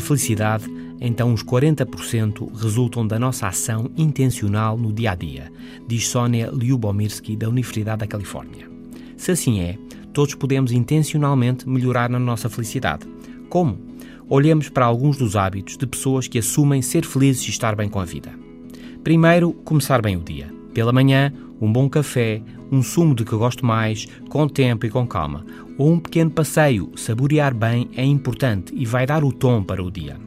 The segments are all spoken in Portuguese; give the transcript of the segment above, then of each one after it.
felicidade, então os 40% resultam da nossa ação intencional no dia a dia, diz Sónia Lyubomirsky, da Universidade da Califórnia. Se assim é, todos podemos intencionalmente melhorar na nossa felicidade. Como? Olhemos para alguns dos hábitos de pessoas que assumem ser felizes e estar bem com a vida. Primeiro, começar bem o dia. Pela manhã, um bom café, um sumo de que gosto mais, com tempo e com calma, ou um pequeno passeio, saborear bem é importante e vai dar o tom para o dia.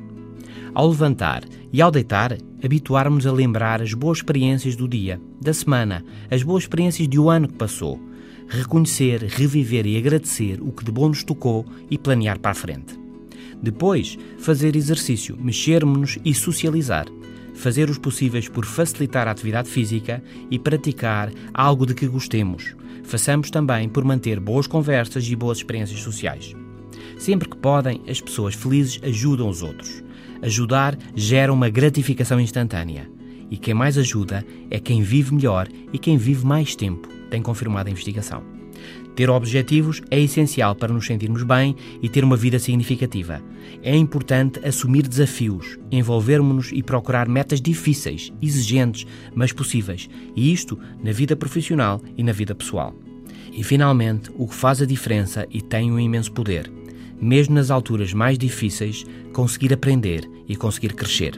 Ao levantar e ao deitar, habituarmos a lembrar as boas experiências do dia, da semana, as boas experiências de um ano que passou. Reconhecer, reviver e agradecer o que de bom nos tocou e planear para a frente. Depois, fazer exercício, mexermos-nos e socializar fazer os possíveis por facilitar a atividade física e praticar algo de que gostemos. Façamos também por manter boas conversas e boas experiências sociais. Sempre que podem, as pessoas felizes ajudam os outros. Ajudar gera uma gratificação instantânea. E quem mais ajuda é quem vive melhor e quem vive mais tempo, tem confirmado a investigação. Ter objetivos é essencial para nos sentirmos bem e ter uma vida significativa. É importante assumir desafios, envolvermos-nos e procurar metas difíceis, exigentes, mas possíveis, e isto na vida profissional e na vida pessoal. E finalmente, o que faz a diferença e tem um imenso poder, mesmo nas alturas mais difíceis, conseguir aprender e conseguir crescer.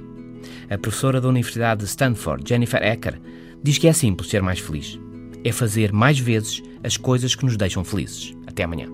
A professora da Universidade de Stanford, Jennifer Ecker, diz que é simples ser mais feliz é fazer mais vezes as coisas que nos deixam felizes. Até amanhã.